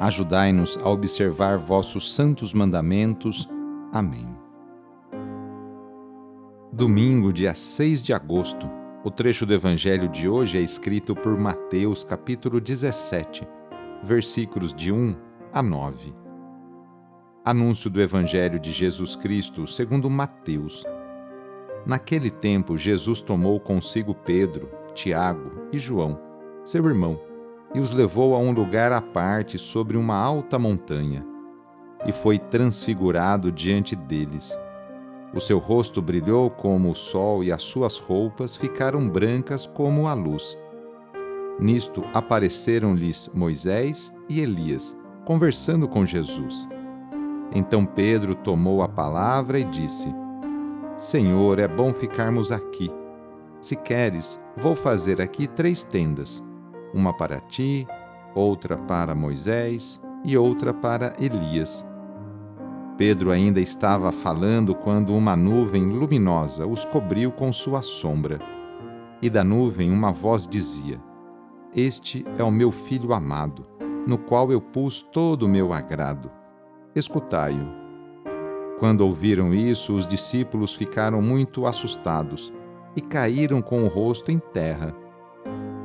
Ajudai-nos a observar vossos santos mandamentos. Amém. Domingo, dia 6 de agosto. O trecho do evangelho de hoje é escrito por Mateus, capítulo 17, versículos de 1 a 9. Anúncio do evangelho de Jesus Cristo, segundo Mateus. Naquele tempo, Jesus tomou consigo Pedro, Tiago e João, seu irmão, e os levou a um lugar à parte sobre uma alta montanha, e foi transfigurado diante deles. O seu rosto brilhou como o sol e as suas roupas ficaram brancas como a luz. Nisto apareceram-lhes Moisés e Elias, conversando com Jesus. Então Pedro tomou a palavra e disse: Senhor, é bom ficarmos aqui. Se queres, vou fazer aqui três tendas uma para ti, outra para Moisés e outra para Elias. Pedro ainda estava falando quando uma nuvem luminosa os cobriu com sua sombra. E da nuvem uma voz dizia: Este é o meu filho amado, no qual eu pus todo o meu agrado. Escutai-o. Quando ouviram isso, os discípulos ficaram muito assustados e caíram com o rosto em terra.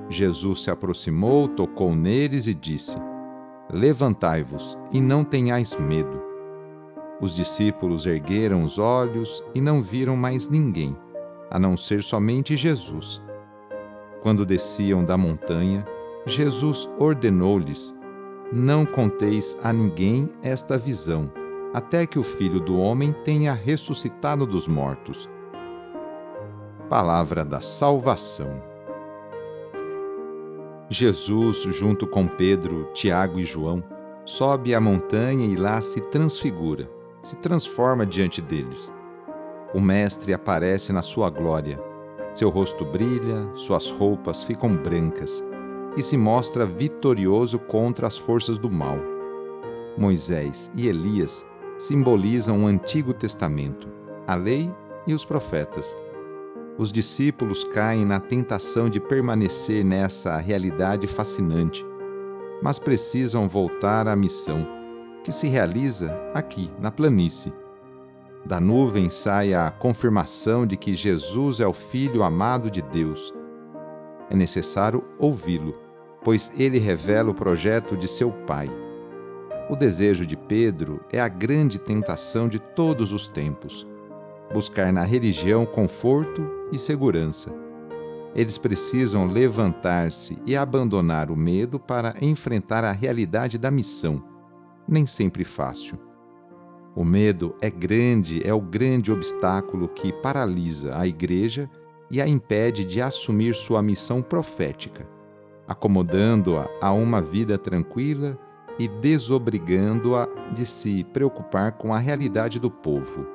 Jesus se aproximou, tocou neles e disse: Levantai-vos e não tenhais medo. Os discípulos ergueram os olhos e não viram mais ninguém, a não ser somente Jesus. Quando desciam da montanha, Jesus ordenou-lhes: Não conteis a ninguém esta visão, até que o Filho do Homem tenha ressuscitado dos mortos. Palavra da Salvação. Jesus, junto com Pedro, Tiago e João, sobe a montanha e lá se transfigura, se transforma diante deles. O Mestre aparece na sua glória. Seu rosto brilha, suas roupas ficam brancas e se mostra vitorioso contra as forças do mal. Moisés e Elias simbolizam o Antigo Testamento, a lei e os profetas os discípulos caem na tentação de permanecer nessa realidade fascinante, mas precisam voltar à missão, que se realiza aqui, na planície. Da nuvem sai a confirmação de que Jesus é o Filho amado de Deus. É necessário ouvi-lo, pois ele revela o projeto de seu Pai. O desejo de Pedro é a grande tentação de todos os tempos buscar na religião conforto e segurança. Eles precisam levantar-se e abandonar o medo para enfrentar a realidade da missão, nem sempre fácil. O medo é grande, é o grande obstáculo que paralisa a igreja e a impede de assumir sua missão profética, acomodando-a a uma vida tranquila e desobrigando-a de se preocupar com a realidade do povo.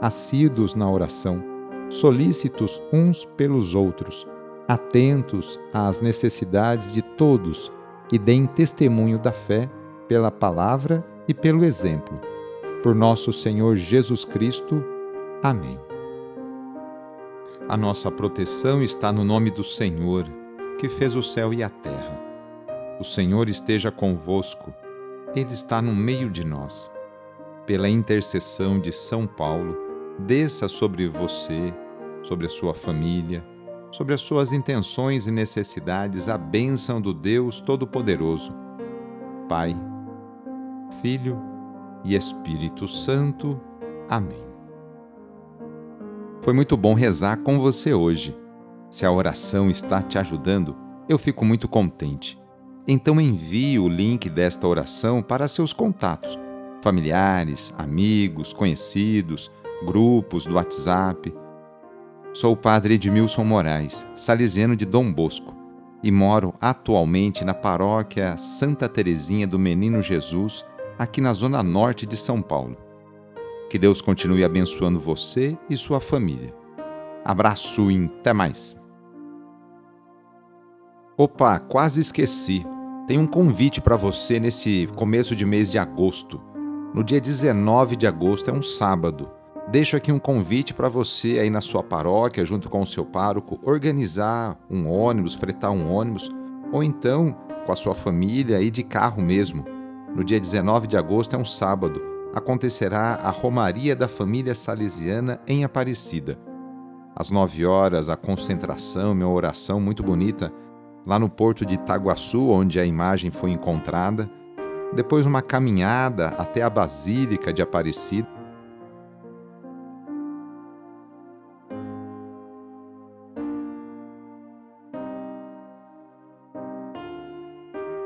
assíduos na oração, solícitos uns pelos outros, atentos às necessidades de todos e deem testemunho da fé pela palavra e pelo exemplo. Por nosso Senhor Jesus Cristo. Amém. A nossa proteção está no nome do Senhor, que fez o céu e a terra. O Senhor esteja convosco, Ele está no meio de nós. Pela intercessão de São Paulo, desça sobre você, sobre a sua família, sobre as suas intenções e necessidades a bênção do Deus Todo-Poderoso. Pai, Filho e Espírito Santo. Amém. Foi muito bom rezar com você hoje. Se a oração está te ajudando, eu fico muito contente. Então envie o link desta oração para seus contatos, familiares, amigos, conhecidos, grupos do WhatsApp. Sou o padre Edmilson Moraes, salesiano de Dom Bosco, e moro atualmente na paróquia Santa Teresinha do Menino Jesus, aqui na zona norte de São Paulo. Que Deus continue abençoando você e sua família. Abraço e até mais. Opa, quase esqueci. Tem um convite para você nesse começo de mês de agosto. No dia 19 de agosto é um sábado. Deixo aqui um convite para você aí na sua paróquia, junto com o seu pároco, organizar um ônibus, fretar um ônibus, ou então com a sua família e de carro mesmo no dia 19 de agosto, é um sábado, acontecerá a Romaria da Família Salesiana em Aparecida. Às 9 horas, a concentração, uma oração muito bonita, lá no porto de Itaguaçu, onde a imagem foi encontrada. Depois, uma caminhada até a Basílica de Aparecida